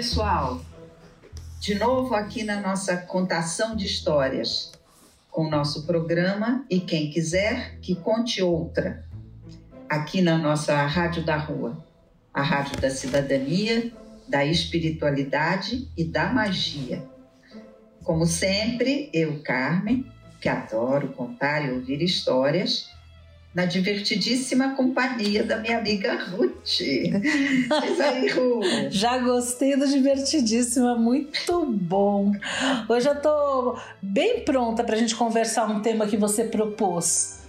Pessoal. De novo aqui na nossa contação de histórias, com o nosso programa e quem quiser que conte outra, aqui na nossa Rádio da Rua, a Rádio da Cidadania, da Espiritualidade e da Magia. Como sempre, eu, Carmen, que adoro contar e ouvir histórias, na divertidíssima companhia da minha amiga Ruth. Diz aí, Ruth. Já gostei do divertidíssima, muito bom. Hoje eu tô bem pronta para a gente conversar um tema que você propôs.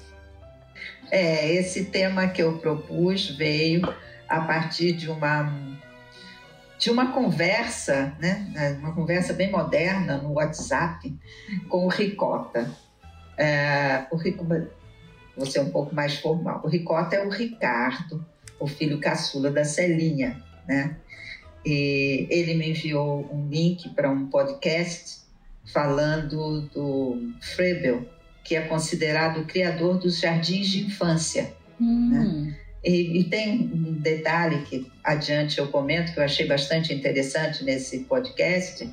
É, esse tema que eu propus veio a partir de uma de uma conversa, né, uma conversa bem moderna no WhatsApp com o Ricota. É, o Ricota vou ser um pouco mais formal. O Ricota é o Ricardo, o filho caçula da Celinha, né? E ele me enviou um link para um podcast falando do Frebel, que é considerado o criador dos jardins de infância. Hum. Né? E, e, tem um detalhe que adiante eu comento que eu achei bastante interessante nesse podcast.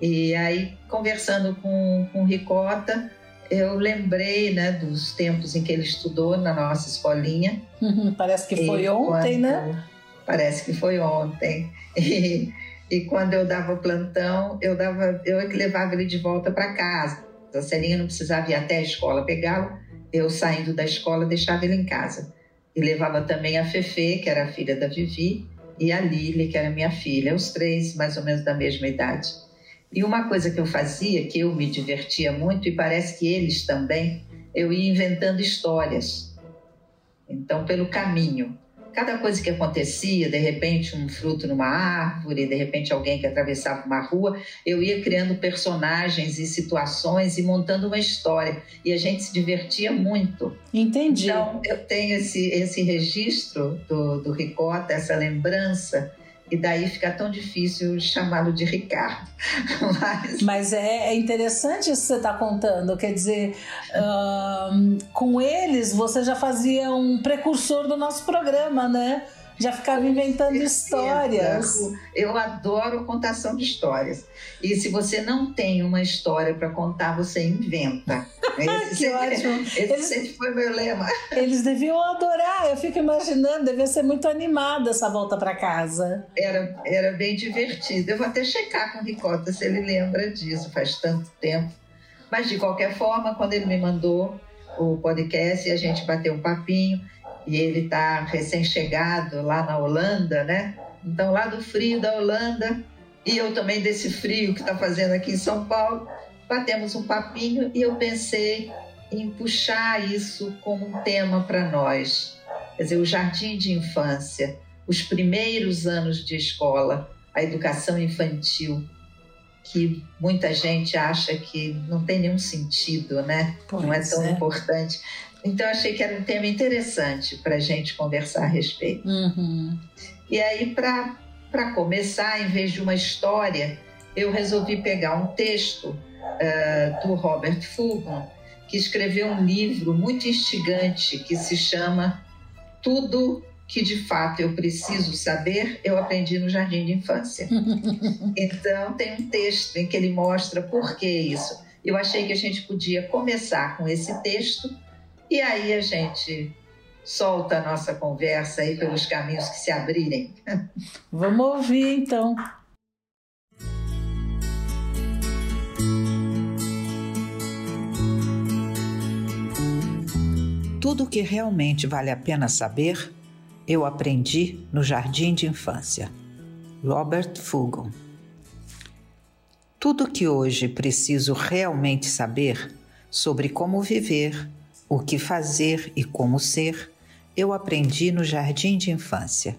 E aí, conversando com, com o Ricota, eu lembrei né, dos tempos em que ele estudou na nossa escolinha. Uhum, parece que foi ontem, quando, né? Parece que foi ontem. E, e quando eu dava plantão, eu dava, eu é que levava ele de volta para casa. A Celinha não precisava ir até a escola pegá-lo. Eu saindo da escola deixava ele em casa. E levava também a Fefe, que era a filha da Vivi, e a Lili, que era minha filha, os três mais ou menos da mesma idade. E uma coisa que eu fazia, que eu me divertia muito, e parece que eles também, eu ia inventando histórias. Então, pelo caminho. Cada coisa que acontecia, de repente um fruto numa árvore, de repente alguém que atravessava uma rua, eu ia criando personagens e situações e montando uma história. E a gente se divertia muito. Entendi. Então, eu tenho esse, esse registro do, do Ricota, essa lembrança e daí fica tão difícil chamá-lo de Ricardo. Mas, Mas é, é, interessante isso que você está contando, quer dizer, um, com eles você já fazia um precursor do nosso programa, né? Já ficava inventando histórias. Eu adoro contação de histórias. E se você não tem uma história para contar, você inventa. Esse que sempre, ótimo. Esse eles, sempre foi meu lema. Eles deviam adorar. Eu fico imaginando, devia ser muito animada essa volta para casa. Era, era bem divertido. Eu vou até checar com o Ricota se ele lembra disso. Faz tanto tempo. Mas de qualquer forma, quando ele me mandou o podcast e a gente bateu um papinho, e ele está recém-chegado lá na Holanda, né? Então, lá do frio da Holanda, e eu também desse frio que está fazendo aqui em São Paulo, batemos um papinho e eu pensei em puxar isso como um tema para nós. Quer dizer, o jardim de infância, os primeiros anos de escola, a educação infantil, que muita gente acha que não tem nenhum sentido, né? Pois não é tão é. importante. Então, achei que era um tema interessante para a gente conversar a respeito. Uhum. E aí, para começar, em vez de uma história, eu resolvi pegar um texto uh, do Robert Fulghum, que escreveu um livro muito instigante que se chama Tudo que de fato eu preciso saber, eu aprendi no jardim de infância. então, tem um texto em que ele mostra por que isso. Eu achei que a gente podia começar com esse texto e aí a gente solta a nossa conversa aí pelos caminhos que se abrirem. Vamos ouvir então. Tudo o que realmente vale a pena saber, eu aprendi no jardim de infância. Robert Fugon. Tudo que hoje preciso realmente saber sobre como viver, o que fazer e como ser, eu aprendi no jardim de infância.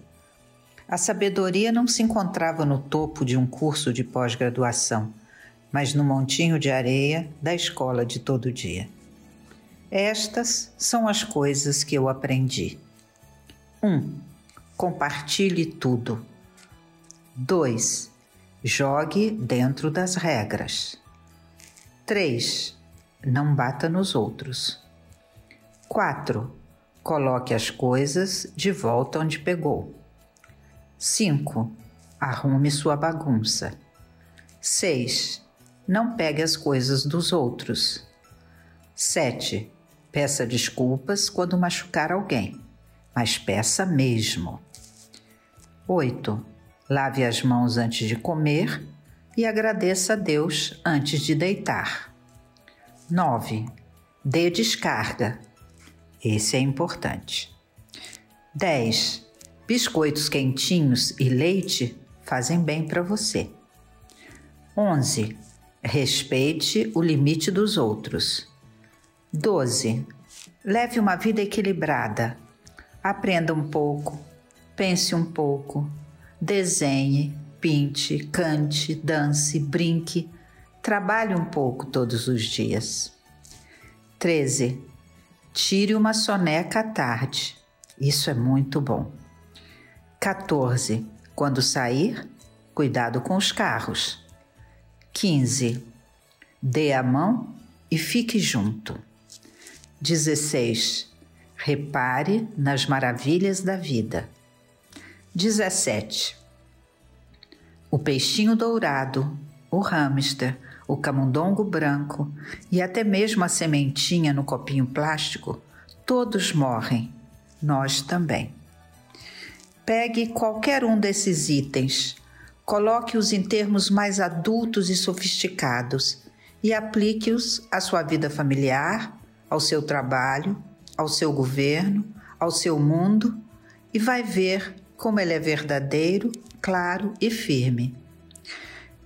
A sabedoria não se encontrava no topo de um curso de pós-graduação, mas no montinho de areia da escola de todo dia. Estas são as coisas que eu aprendi. 1. Um, compartilhe tudo. 2. Jogue dentro das regras. 3. Não bata nos outros. 4 Coloque as coisas de volta onde pegou. 5. Arrume sua bagunça. 6. Não pegue as coisas dos outros. 7. Peça desculpas quando machucar alguém, mas peça mesmo. 8. Lave as mãos antes de comer e agradeça a Deus antes de deitar. 9. Dê descarga esse é importante. 10. Biscoitos quentinhos e leite fazem bem para você. 11. Respeite o limite dos outros. 12. Leve uma vida equilibrada. Aprenda um pouco, pense um pouco, desenhe, pinte, cante, dance, brinque, trabalhe um pouco todos os dias. 13. Tire uma soneca à tarde. Isso é muito bom. 14. Quando sair, cuidado com os carros. 15. Dê a mão e fique junto. 16. Repare nas maravilhas da vida. 17. O peixinho dourado, o hamster, o camundongo branco e até mesmo a sementinha no copinho plástico, todos morrem, nós também. Pegue qualquer um desses itens, coloque-os em termos mais adultos e sofisticados e aplique-os à sua vida familiar, ao seu trabalho, ao seu governo, ao seu mundo e vai ver como ele é verdadeiro, claro e firme.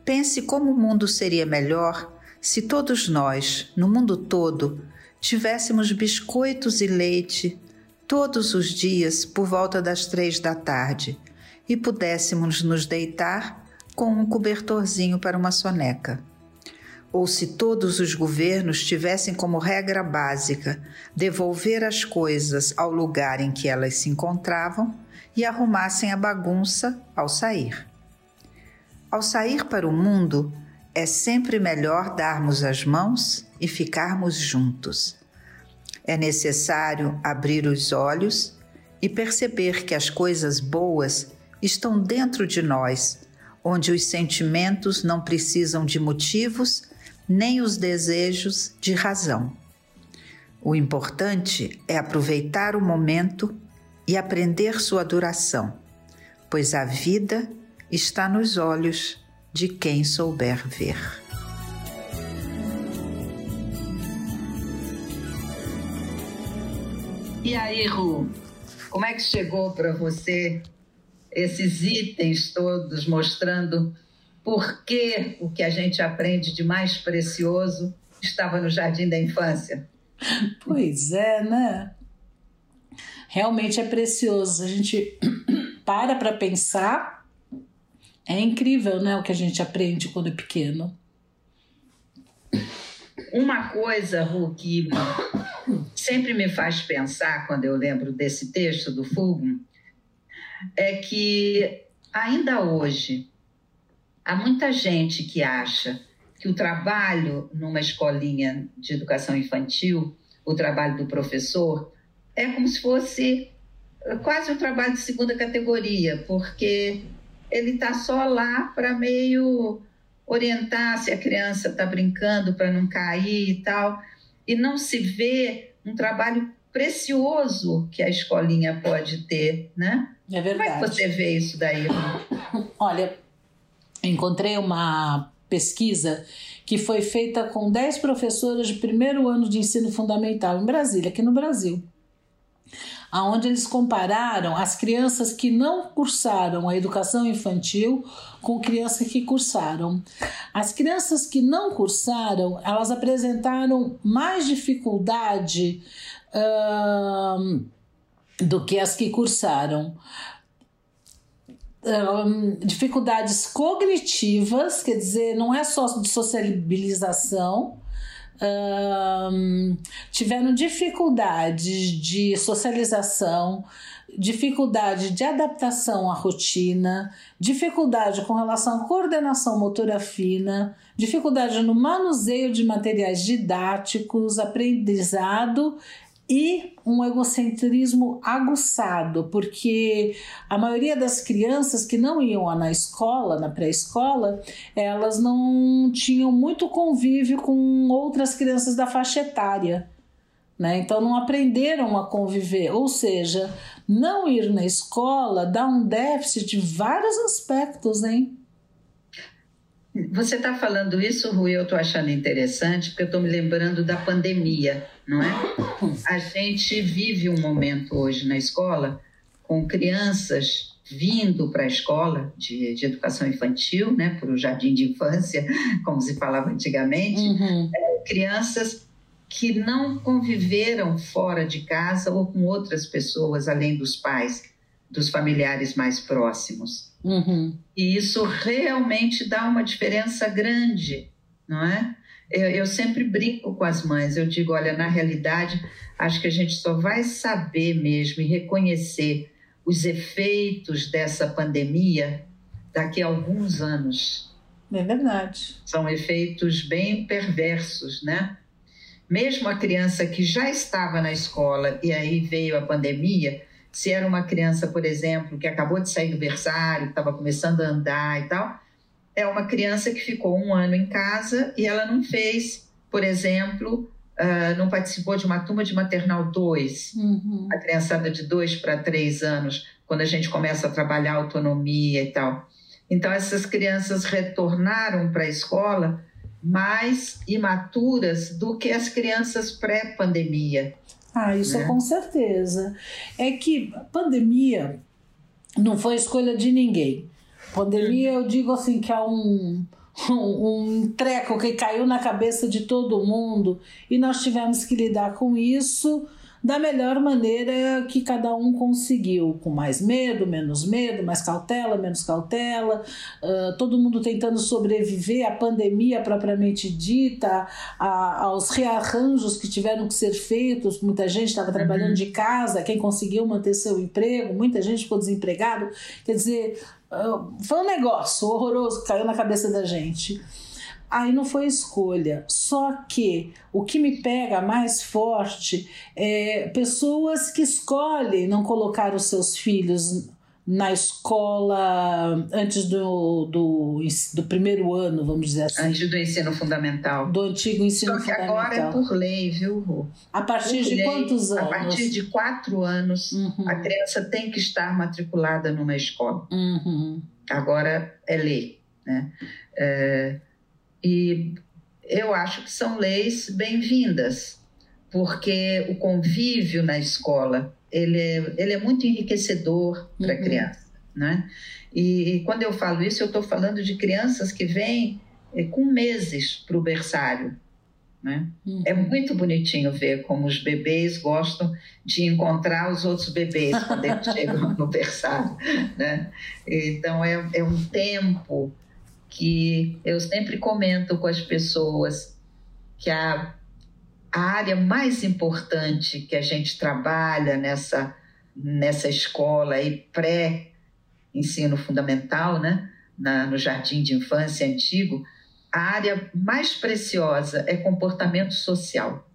Pense como o mundo seria melhor se todos nós, no mundo todo, tivéssemos biscoitos e leite todos os dias por volta das três da tarde e pudéssemos nos deitar com um cobertorzinho para uma soneca. Ou se todos os governos tivessem como regra básica devolver as coisas ao lugar em que elas se encontravam e arrumassem a bagunça ao sair. Ao sair para o mundo, é sempre melhor darmos as mãos e ficarmos juntos. É necessário abrir os olhos e perceber que as coisas boas estão dentro de nós, onde os sentimentos não precisam de motivos nem os desejos de razão. O importante é aproveitar o momento e aprender sua duração, pois a vida está nos olhos de quem souber ver. E aí, Ru, como é que chegou para você esses itens todos mostrando por que o que a gente aprende de mais precioso estava no jardim da infância? Pois é, né? Realmente é precioso. A gente para para pensar é incrível, né, o que a gente aprende quando é pequeno. Uma coisa, Ru, que sempre me faz pensar quando eu lembro desse texto do Fulton, é que ainda hoje há muita gente que acha que o trabalho numa escolinha de educação infantil, o trabalho do professor, é como se fosse quase um trabalho de segunda categoria, porque ele está só lá para meio orientar se a criança está brincando para não cair e tal, e não se vê um trabalho precioso que a escolinha pode ter, né? É verdade. Como é que você vê isso daí? Olha, encontrei uma pesquisa que foi feita com 10 professoras de primeiro ano de ensino fundamental em Brasília, aqui no Brasil aonde eles compararam as crianças que não cursaram a educação infantil com crianças que cursaram. As crianças que não cursaram, elas apresentaram mais dificuldade do que as que cursaram. Um, dificuldades cognitivas, quer dizer, não é só de sociabilização, um, tiveram dificuldades de socialização, dificuldade de adaptação à rotina, dificuldade com relação à coordenação motora fina, dificuldade no manuseio de materiais didáticos, aprendizado e um egocentrismo aguçado, porque a maioria das crianças que não iam na escola, na pré-escola, elas não tinham muito convívio com outras crianças da faixa etária. Né? Então não aprenderam a conviver, ou seja, não ir na escola dá um déficit de vários aspectos, hein? Você está falando isso, Rui, eu estou achando interessante, porque eu estou me lembrando da pandemia, não é? A gente vive um momento hoje na escola com crianças vindo para a escola de, de, educação infantil, né, para o jardim de infância, como se falava antigamente, uhum. é, crianças que não conviveram fora de casa ou com outras pessoas além dos pais, dos familiares mais próximos. Uhum. E isso realmente dá uma diferença grande, não é? Eu, eu, sempre brinco com as mães, eu digo: olha, na realidade, acho que a gente só vai saber mesmo e reconhecer os efeitos dessa pandemia daqui a alguns anos. É verdade. São efeitos bem perversos, né? Mesmo a criança que já estava na escola e aí veio a pandemia, se era uma criança, por exemplo, que acabou de sair do berçário, estava começando a andar e tal, é uma criança que ficou um ano em casa e ela não fez, por exemplo, uh, não participou de uma turma de maternal 2, uhum. a criançada de 2 para 3 anos, quando a gente começa a trabalhar autonomia e tal. Então, essas crianças retornaram para a escola mais imaturas do que as crianças pré-pandemia. Ah, isso né? com certeza. É que pandemia não foi escolha de ninguém. Pandemia, eu digo assim, que é um, um, um treco que caiu na cabeça de todo mundo e nós tivemos que lidar com isso da melhor maneira que cada um conseguiu, com mais medo, menos medo, mais cautela, menos cautela, uh, todo mundo tentando sobreviver à pandemia propriamente dita, a, aos rearranjos que tiveram que ser feitos, muita gente estava trabalhando uhum. de casa, quem conseguiu manter seu emprego, muita gente ficou desempregado, quer dizer, foi um negócio horroroso que caiu na cabeça da gente aí não foi escolha. Só que o que me pega mais forte é pessoas que escolhem não colocar os seus filhos na escola antes do, do, do primeiro ano, vamos dizer assim. Antes do ensino fundamental. Do antigo ensino Só que fundamental. agora é por lei, viu, Rô? A partir por de lei, quantos anos? A partir de quatro anos, uhum. a criança tem que estar matriculada numa escola. Uhum. Agora é lei, né? É, e eu acho que são leis bem-vindas, porque o convívio na escola ele é, ele é muito enriquecedor para a uhum. criança. Né? E, e, quando eu falo isso, eu estou falando de crianças que vêm é, com meses para o berçário. Né? Uhum. É muito bonitinho ver como os bebês gostam de encontrar os outros bebês quando eles chegam no berçário. Né? Então, é, é um tempo que eu sempre comento com as pessoas que a, a área mais importante que a gente trabalha nessa, nessa escola aí pré-ensino fundamental, né? Na, no jardim de infância antigo, a área mais preciosa é comportamento social.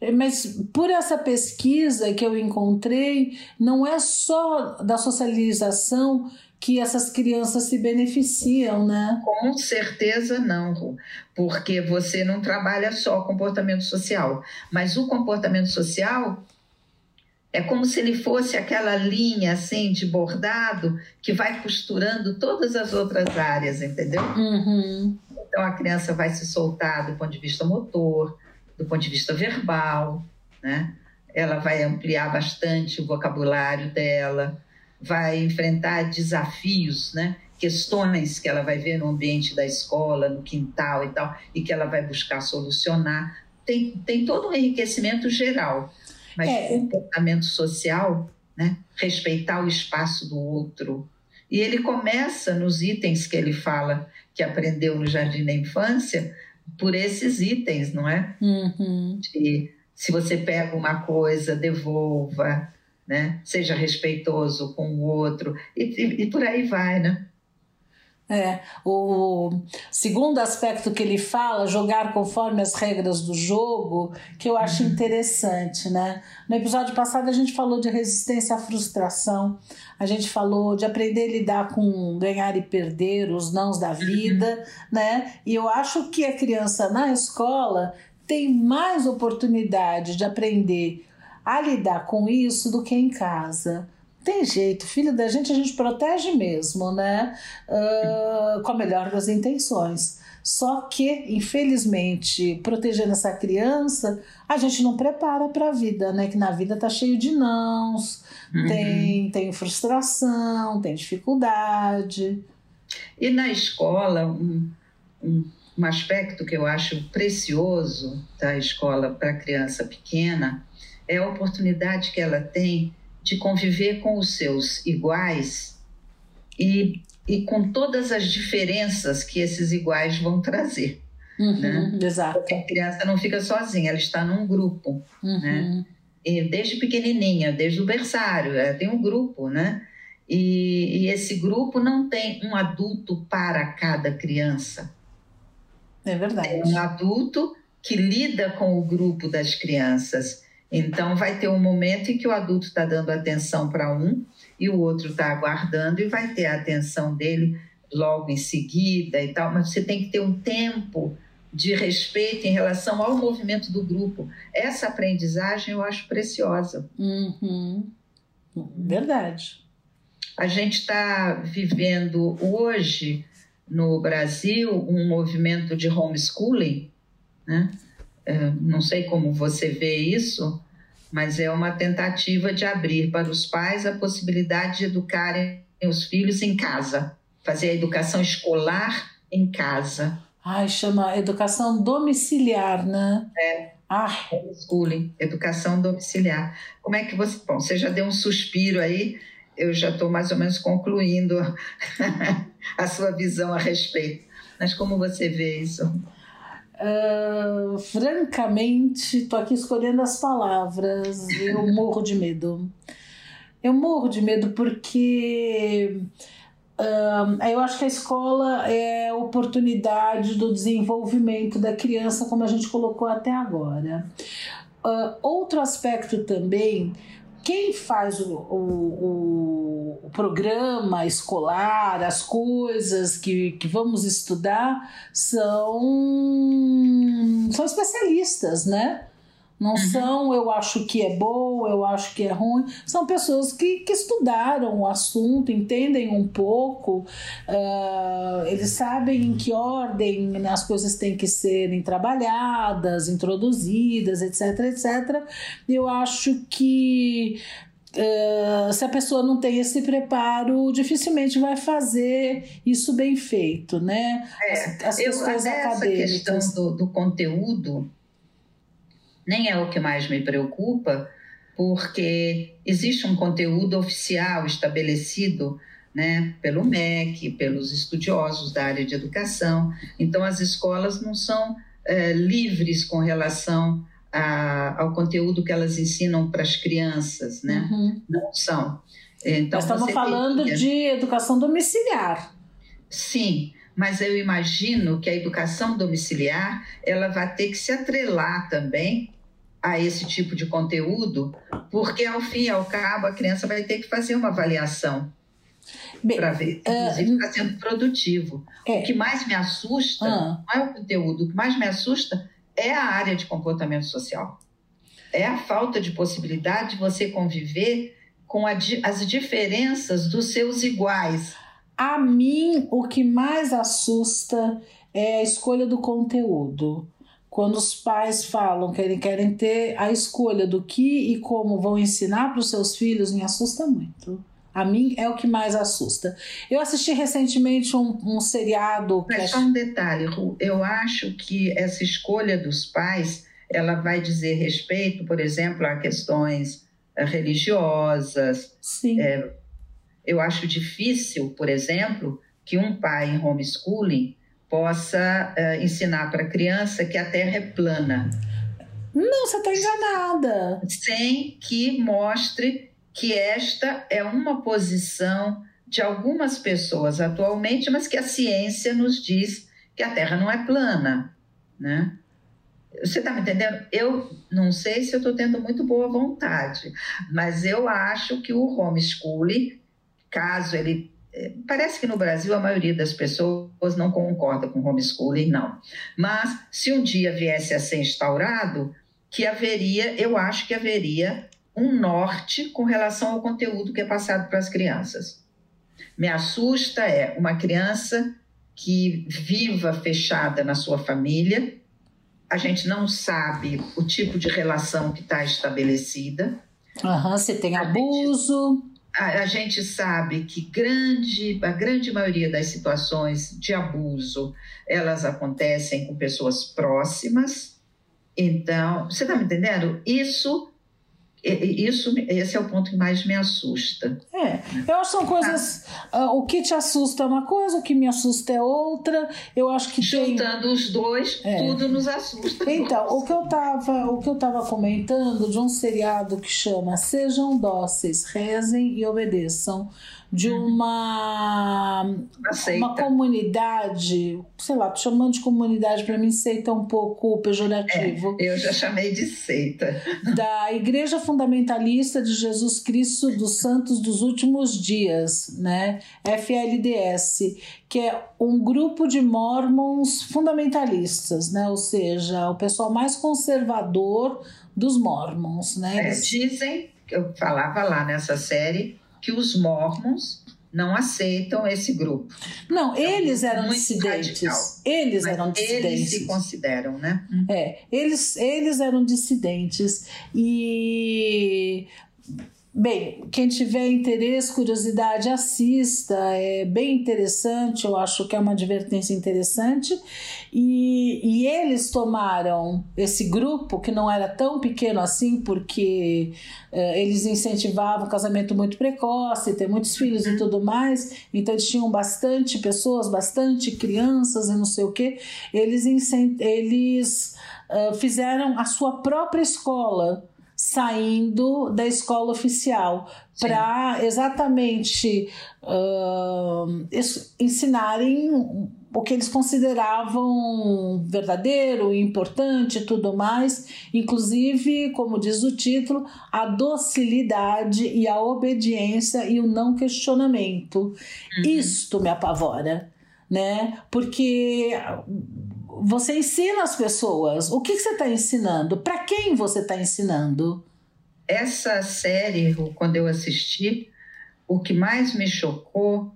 É, mas por essa pesquisa que eu encontrei, não é só da socialização que essas crianças se beneficiam, né? Com certeza não, porque você não trabalha só comportamento social, mas o comportamento social é como se ele fosse aquela linha assim de bordado que vai costurando todas as outras áreas, entendeu? Uhum. Então a criança vai se soltar do ponto de vista motor, do ponto de vista verbal, né? Ela vai ampliar bastante o vocabulário dela vai enfrentar desafios, né? questões que ela vai ver no ambiente da escola, no quintal e tal, e que ela vai buscar solucionar. Tem, tem todo um enriquecimento geral, mas é. o comportamento social né? respeitar o espaço do outro. E ele começa nos itens que ele fala que aprendeu no jardim da infância, por esses itens, não é? Uhum. De, se você pega uma coisa, devolva, né? Seja respeitoso com o outro e, e, e por aí vai, né? É, o segundo aspecto que ele fala, jogar conforme as regras do jogo, que eu acho uhum. interessante, né? No episódio passado a gente falou de resistência à frustração, a gente falou de aprender a lidar com ganhar e perder, os nãos da vida, uhum. né? E eu acho que a criança na escola tem mais oportunidade de aprender a lidar com isso do que em casa tem jeito, filho da gente a gente protege mesmo, né? Uh, com a melhor das intenções. Só que, infelizmente, protegendo essa criança, a gente não prepara para a vida, né? Que na vida tá cheio de nãos, uhum. tem, tem frustração, tem dificuldade. E na escola, um, um, um aspecto que eu acho precioso da escola para criança pequena é a oportunidade que ela tem de conviver com os seus iguais e, e com todas as diferenças que esses iguais vão trazer. Uhum, né? Exato. Porque a criança não fica sozinha, ela está num grupo. Uhum. Né? E desde pequenininha, desde o berçário, ela tem um grupo, né? E, e, esse grupo não tem um adulto para cada criança. É verdade. Tem um adulto que lida com o grupo das crianças então, vai ter um momento em que o adulto está dando atenção para um e o outro está aguardando e vai ter a atenção dele logo em seguida e tal, mas você tem que ter um tempo de respeito em relação ao movimento do grupo. Essa aprendizagem eu acho preciosa. Uhum. Verdade. A gente está vivendo hoje no Brasil um movimento de homeschooling, né? É, não sei como você vê isso, mas é uma tentativa de abrir para os pais a possibilidade de educarem os filhos em casa, fazer a educação escolar em casa. Ai, chama educação domiciliar, né? É. Ah. Homeschooling, educação domiciliar. Como é que você. Bom, você já deu um suspiro aí, eu já estou mais ou menos concluindo a sua visão a respeito. Mas como você vê isso? Uh, francamente, tô aqui escolhendo as palavras. Eu morro de medo. Eu morro de medo porque uh, eu acho que a escola é a oportunidade do desenvolvimento da criança, como a gente colocou até agora. Uh, outro aspecto também quem faz o, o, o, programa escolar, as coisas que, que vamos estudar, são, são especialistas, né? Não uhum. são eu acho que é bom, eu acho que é ruim. São pessoas que, que estudaram o assunto, entendem um pouco, uh, eles sabem em que ordem as coisas têm que serem trabalhadas, introduzidas, etc, etc. Eu acho que Uh, se a pessoa não tem esse preparo, dificilmente vai fazer isso bem feito, né? É, as, as questões eu, acadêmicas. Essa questão do, do conteúdo nem é o que mais me preocupa, porque existe um conteúdo oficial estabelecido né, pelo MEC, pelos estudiosos da área de educação. Então, as escolas não são é, livres com relação a, ao conteúdo que elas ensinam para as crianças, né? Uhum. Não são. Então, Nós estamos falando teria... de educação domiciliar. Sim, mas eu imagino que a educação domiciliar ela vai ter que se atrelar também a esse tipo de conteúdo, porque ao fim e ao cabo a criança vai ter que fazer uma avaliação para ver, inclusive, está uh, sendo produtivo. É. O que mais me assusta uh. não é o conteúdo, o que mais me assusta é a área de comportamento social. É a falta de possibilidade de você conviver com a, as diferenças dos seus iguais. A mim, o que mais assusta é a escolha do conteúdo quando os pais falam que eles querem ter a escolha do que e como vão ensinar para os seus filhos, me assusta muito. A mim é o que mais assusta. Eu assisti recentemente um, um seriado. Mas é... só um detalhe, Ru, eu acho que essa escolha dos pais ela vai dizer respeito, por exemplo, a questões religiosas. Sim. É, eu acho difícil, por exemplo, que um pai em homeschooling possa uh, ensinar para a criança que a Terra é plana. Não, você está enganada. Sem que mostre que esta é uma posição de algumas pessoas atualmente, mas que a ciência nos diz que a Terra não é plana, né? Você está me entendendo? Eu não sei se eu estou tendo muito boa vontade, mas eu acho que o homeschooling, caso ele. Parece que no Brasil a maioria das pessoas não concorda com homeschooling, não. Mas se um dia viesse a ser instaurado, que haveria, eu acho que haveria um norte com relação ao conteúdo que é passado para as crianças. Me assusta é uma criança que viva fechada na sua família, a gente não sabe o tipo de relação que está estabelecida. Uhum, você tem abuso. A a gente sabe que grande, a grande maioria das situações de abuso elas acontecem com pessoas próximas. Então, você está me entendendo? Isso isso, esse é o ponto que mais me assusta. É, eu acho que são coisas. Uh, o que te assusta é uma coisa, o que me assusta é outra. Eu acho que Juntando tem... os dois, é. tudo nos assusta. Então, o que eu tava, o que eu tava comentando de um seriado que chama Sejam Dóceis, Rezem e Obedeçam de uhum. uma, uma comunidade, sei lá, chamando de comunidade para mim seita um pouco pejorativo. É, eu já chamei de seita. Da Igreja Fundamentalista de Jesus Cristo dos Santos dos Últimos Dias, né? FLDS, que é um grupo de mormons fundamentalistas, né? Ou seja, o pessoal mais conservador dos mormons, né? É, dizem, eu falava lá nessa série, que os mormons não aceitam esse grupo. Não, então, eles eram dissidentes. Radical. Eles eram dissidentes. Eles se consideram, né? É, eles, eles eram dissidentes e Bem, quem tiver interesse, curiosidade, assista, é bem interessante, eu acho que é uma advertência interessante. E, e eles tomaram esse grupo, que não era tão pequeno assim, porque é, eles incentivavam o casamento muito precoce, ter muitos filhos e tudo mais, então eles tinham bastante pessoas, bastante crianças e não sei o que. Eles, eles uh, fizeram a sua própria escola saindo da escola oficial para exatamente uh, ensinarem o que eles consideravam verdadeiro, importante e tudo mais, inclusive, como diz o título, a docilidade e a obediência e o não questionamento. Uhum. Isto me apavora, né? Porque você ensina as pessoas. O que, que você está ensinando? Para quem você está ensinando? Essa série, quando eu assisti, o que mais me chocou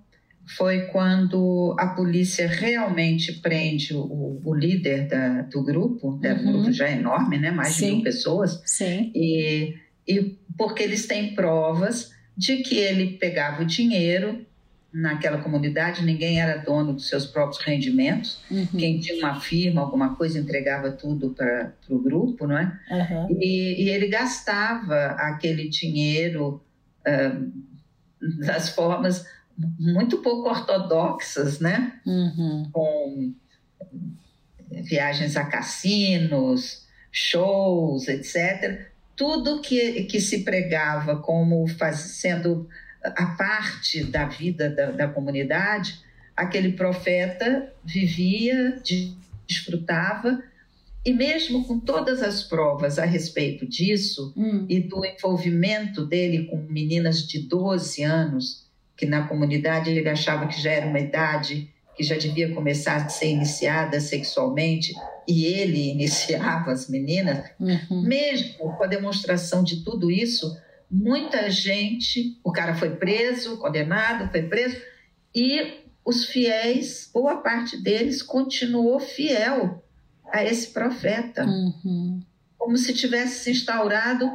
foi quando a polícia realmente prende o, o líder da, do grupo, né, uhum. grupo já é enorme, né? mais Sim. de mil pessoas, Sim. E, e porque eles têm provas de que ele pegava o dinheiro naquela comunidade, ninguém era dono dos seus próprios rendimentos. Uhum. Quem tinha uma firma, alguma coisa, entregava tudo para o grupo, não é? Uhum. E, e, ele gastava aquele dinheiro uh, das formas muito pouco ortodoxas, né? Uhum. Com viagens a cassinos, shows, etc. Tudo que, que se pregava como faz, sendo a parte da vida da, da comunidade, aquele profeta vivia, desfrutava, e mesmo com todas as provas a respeito disso hum. e do envolvimento dele com meninas de 12 anos, que na comunidade ele achava que já era uma idade que já devia começar a ser iniciada sexualmente, e ele iniciava as meninas, uhum. mesmo com a demonstração de tudo isso, muita gente, o cara foi preso, condenado, foi preso, e os fiéis, boa parte deles, continuou fiel a esse profeta. Uhum. Como se tivesse se instaurado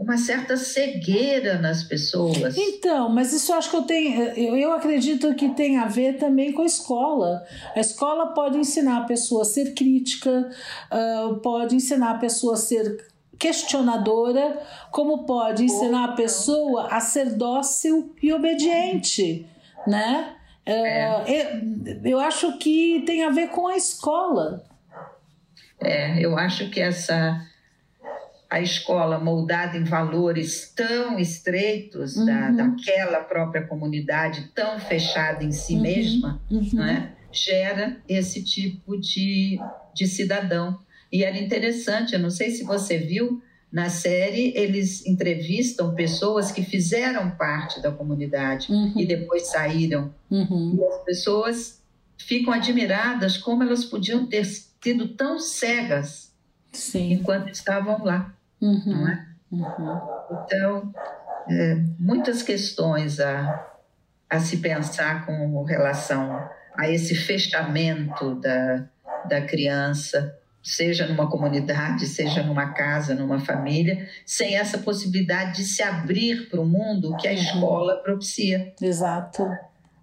uma certa cegueira nas pessoas. Então, mas isso acho que eu tenho, eu, eu acredito que tem a ver também com a escola. A escola pode ensinar a pessoa a ser crítica, uh, pode ensinar a pessoa a ser questionadora, como pode ensinar a pessoa a ser dócil e obediente, né? É. É, eu acho que tem a ver com a escola. É, eu acho que essa a escola moldada em valores tão estreitos uhum. da, daquela própria comunidade tão fechada em si uhum. mesma, uhum. Né, gera esse tipo de, de cidadão. E era interessante, eu não sei se você viu, na série eles entrevistam pessoas que fizeram parte da comunidade uhum. e depois saíram. Uhum. E as pessoas ficam admiradas como elas podiam ter sido tão cegas Sim. enquanto estavam lá. Uhum. É? Uhum. Então, é, muitas questões a, a se pensar com relação a esse fechamento da, da criança, seja numa comunidade, seja numa casa, numa família, sem essa possibilidade de se abrir para o mundo que a escola propicia. Exato.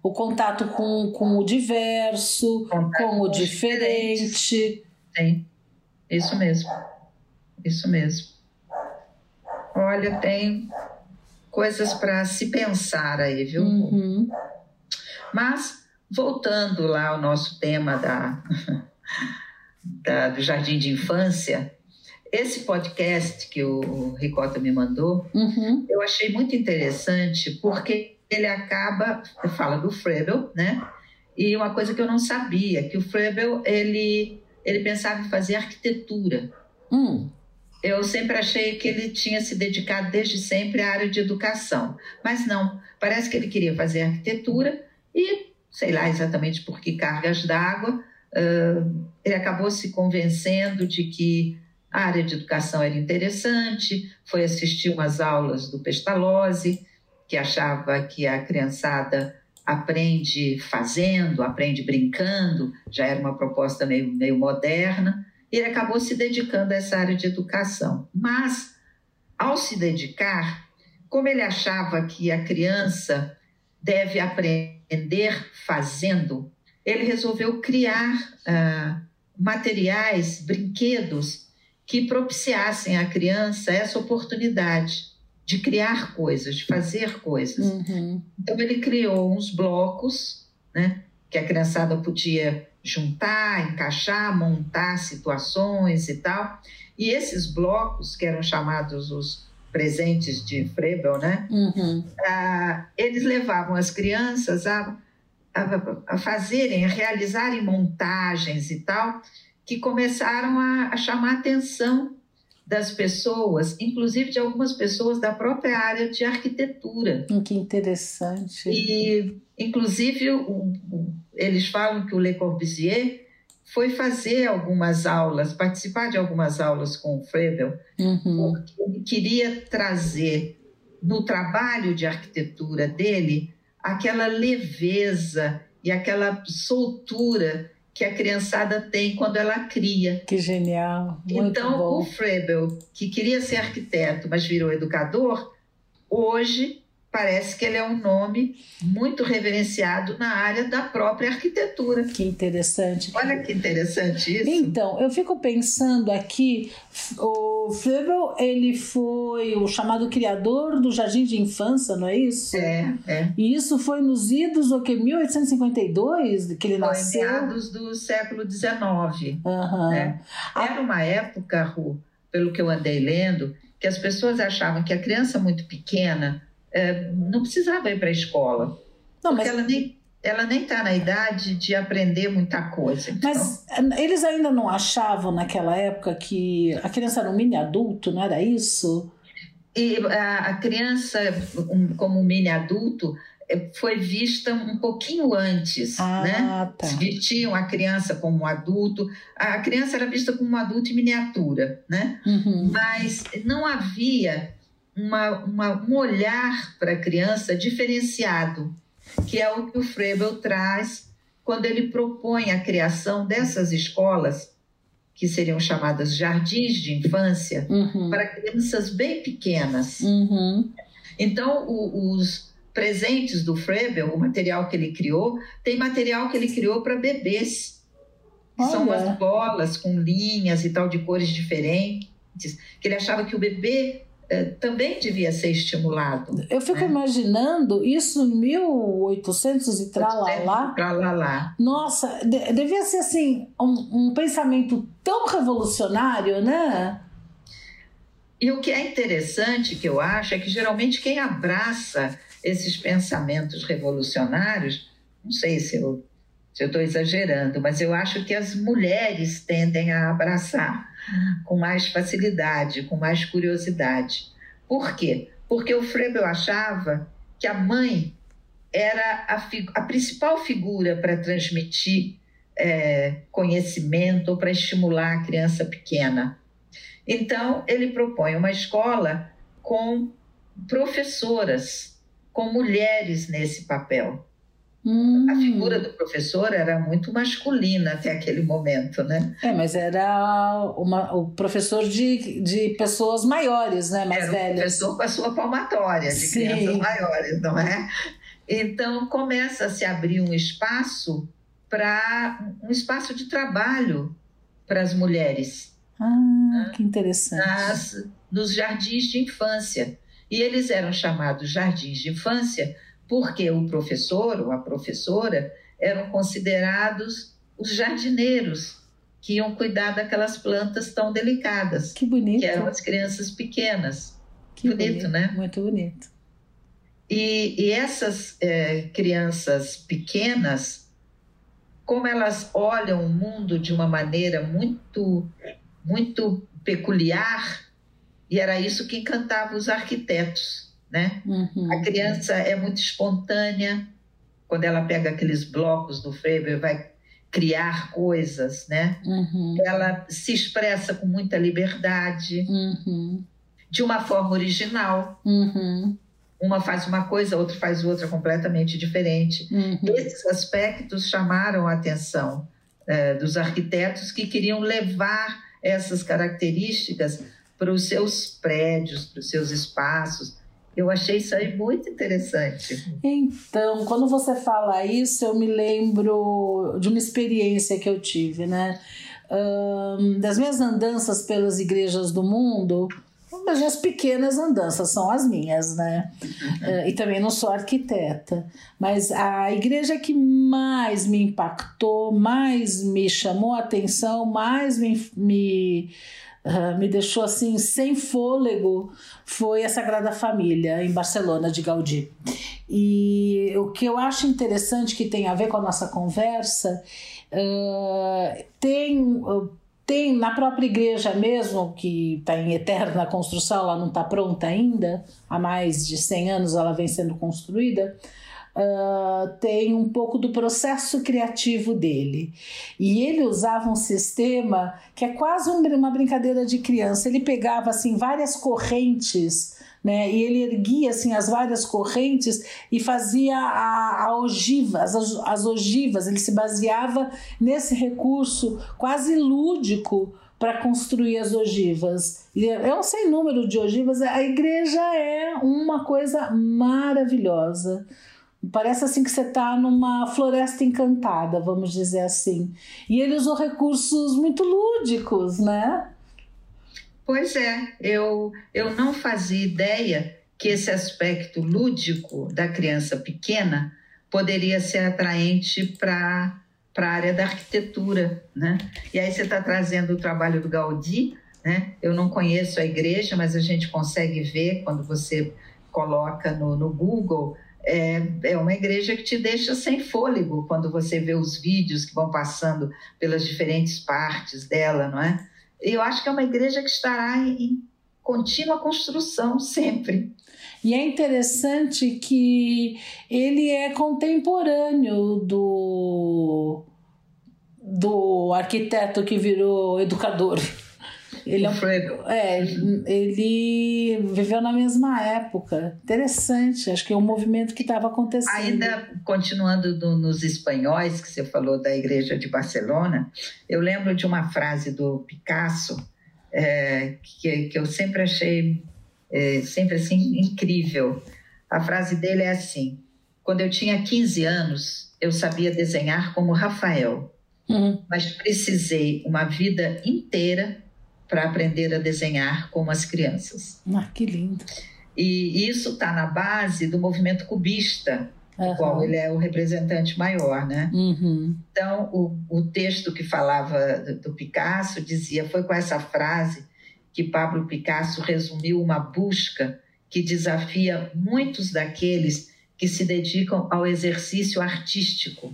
O contato com, com o diverso, contato com o diferente. Sim, isso mesmo. Isso mesmo. Olha, tem coisas para se pensar aí, viu? Uhum. Mas, voltando lá ao nosso tema da, da, do Jardim de Infância, esse podcast que o Ricota me mandou, uhum. eu achei muito interessante porque ele acaba, fala do Frebel, né? E uma coisa que eu não sabia, que o Frebel, ele, ele pensava em fazer arquitetura. Hum eu sempre achei que ele tinha se dedicado desde sempre à área de educação, mas não, parece que ele queria fazer arquitetura e, sei lá exatamente por que cargas d'água, ele acabou se convencendo de que a área de educação era interessante, foi assistir umas aulas do Pestalozzi, que achava que a criançada aprende fazendo, aprende brincando, já era uma proposta meio, meio moderna ele acabou se dedicando a essa área de educação. Mas, ao se dedicar, como ele achava que a criança deve aprender fazendo, ele resolveu criar ah, materiais, brinquedos que propiciassem à criança essa oportunidade de criar coisas, de fazer coisas. Uhum. Então, ele criou uns blocos, né, que a criançada podia juntar, encaixar, montar situações e tal. E esses blocos, que eram chamados os presentes de Frebel, né? Uhum. Ah, eles levavam as crianças a, a, a, fazerem, a realizarem montagens e tal, que começaram a, a chamar a atenção das pessoas, inclusive de algumas pessoas da própria área de arquitetura. Hum, que interessante. E, inclusive, o, o, eles falam que o Le Corbusier foi fazer algumas aulas, participar de algumas aulas com o Frebel, uhum. porque ele queria trazer no trabalho de arquitetura dele aquela leveza e aquela soltura que a criançada tem quando ela cria. Que genial. Muito então, bom. o Frebel, que queria ser arquiteto, mas virou educador, hoje parece que ele é um nome muito reverenciado na área da própria arquitetura. Que interessante. Olha que interessante isso. Então, eu fico pensando aqui, o Frebel, ele foi o chamado criador do Jardim de Infância, não é isso? É, é. E isso foi nos idos, o que, 1852 que ele foi nasceu? meados do século XIX. Uhum. Né? Era uma época, Ru, pelo que eu andei lendo, que as pessoas achavam que a criança muito pequena é, não precisava ir para a escola. Não, porque mas... ela nem ela nem está na idade de aprender muita coisa. Então. Mas eh, eles ainda não achavam naquela época que a criança era um mini adulto, não era isso? E a, a criança, um, como um mini adulto, eh, foi vista um pouquinho antes, ah, né? Tá. Vestiam a criança como um adulto. A criança era vista como um adulto em miniatura, né? Uhum. Mas não havia uma, uma, um olhar para a criança diferenciado, que é o que o Frebel traz quando ele propõe a criação dessas escolas, que seriam chamadas jardins de infância, uhum. para crianças bem pequenas. Uhum. Então, o, os presentes do Frebel, o material que ele criou, tem material que ele criou para bebês. São umas bolas com linhas e tal de cores diferentes que ele achava que o bebê também devia ser estimulado. Eu fico né? imaginando isso em 1800 e tralalá. Tralalá. Nossa, devia ser assim um, um pensamento tão revolucionário, né? E o que é interessante, que eu acho, é que geralmente quem abraça esses pensamentos revolucionários, não sei se eu se estou exagerando, mas eu acho que as mulheres tendem a abraçar com mais facilidade, com mais curiosidade. Por quê? Porque o Frebel achava que a mãe era a, a principal figura para transmitir é, conhecimento ou para estimular a criança pequena. Então, ele propõe uma escola com professoras, com mulheres nesse papel. Hum. A figura do professor era muito masculina até aquele momento, né? É, mas era uma, o professor de, de pessoas maiores, né? Mais era velhas. O professor com a sua palmatória, de Sim. crianças maiores, não é? Então começa a se abrir um espaço para um espaço de trabalho para as mulheres. Ah, né? que interessante. Nas, nos jardins de infância. E eles eram chamados jardins de infância porque o professor ou a professora eram considerados os jardineiros que iam cuidar daquelas plantas tão delicadas. Que bonito. Que eram as crianças pequenas. Que bonito, bonito né? Muito bonito. E, e essas é, crianças pequenas, como elas olham o mundo de uma maneira muito, muito peculiar, e era isso que encantava os arquitetos né? Uhum. A criança é muito espontânea quando ela pega aqueles blocos do Freber, vai criar coisas, né? Uhum. Ela se expressa com muita liberdade, uhum. de uma forma original. Uhum. Uma faz uma coisa, outra faz outra completamente diferente. Uhum. Esses aspectos chamaram a atenção é, dos arquitetos que queriam levar essas características para os seus prédios, para os seus espaços, eu achei isso aí muito interessante. Então, quando você fala isso, eu me lembro de uma experiência que eu tive, né? Um, das minhas andanças pelas igrejas do mundo, as minhas pequenas andanças são as minhas, né? E também não sou arquiteta, mas a igreja que mais me impactou, mais me chamou a atenção, mais me, me uh, me deixou assim sem fôlego foi a Sagrada Família em Barcelona de Gaudí. E o que eu acho interessante que tem a ver com a nossa conversa uh, tem uh, tem na própria igreja mesmo, que está em eterna construção, ela não está pronta ainda, há mais de 100 anos ela vem sendo construída, uh, tem um pouco do processo criativo dele. E ele usava um sistema que é quase uma brincadeira de criança. Ele pegava assim várias correntes. Né? E ele erguia assim as várias correntes e fazia a, a ogiva, as, as ogivas. Ele se baseava nesse recurso quase lúdico para construir as ogivas. E é um sem número de ogivas. A igreja é uma coisa maravilhosa. Parece assim que você está numa floresta encantada, vamos dizer assim. E ele usou recursos muito lúdicos, né? Pois é, eu, eu não fazia ideia que esse aspecto lúdico da criança pequena poderia ser atraente para a área da arquitetura, né? E aí você está trazendo o trabalho do Gaudí, né? Eu não conheço a igreja, mas a gente consegue ver quando você coloca no, no Google é, é uma igreja que te deixa sem fôlego quando você vê os vídeos que vão passando pelas diferentes partes dela, não é? Eu acho que é uma igreja que estará em, contínua construção sempre. E é interessante que ele é contemporâneo do, do arquiteto que virou educador. Ele é, um, é, ele viveu na mesma época. Interessante, acho que é um movimento que estava acontecendo. Ainda continuando do, nos espanhóis, que você falou da igreja de Barcelona, eu lembro de uma frase do Picasso é, que, que eu sempre achei é, sempre assim incrível. A frase dele é assim: quando eu tinha 15 anos, eu sabia desenhar como Rafael, uhum. mas precisei uma vida inteira para aprender a desenhar como as crianças. Ah, que lindo. E isso está na base do movimento cubista, uhum. qual ele é o representante maior, né? Uhum. Então, o, o texto que falava do, do Picasso dizia, foi com essa frase que Pablo Picasso resumiu uma busca que desafia muitos daqueles que se dedicam ao exercício artístico.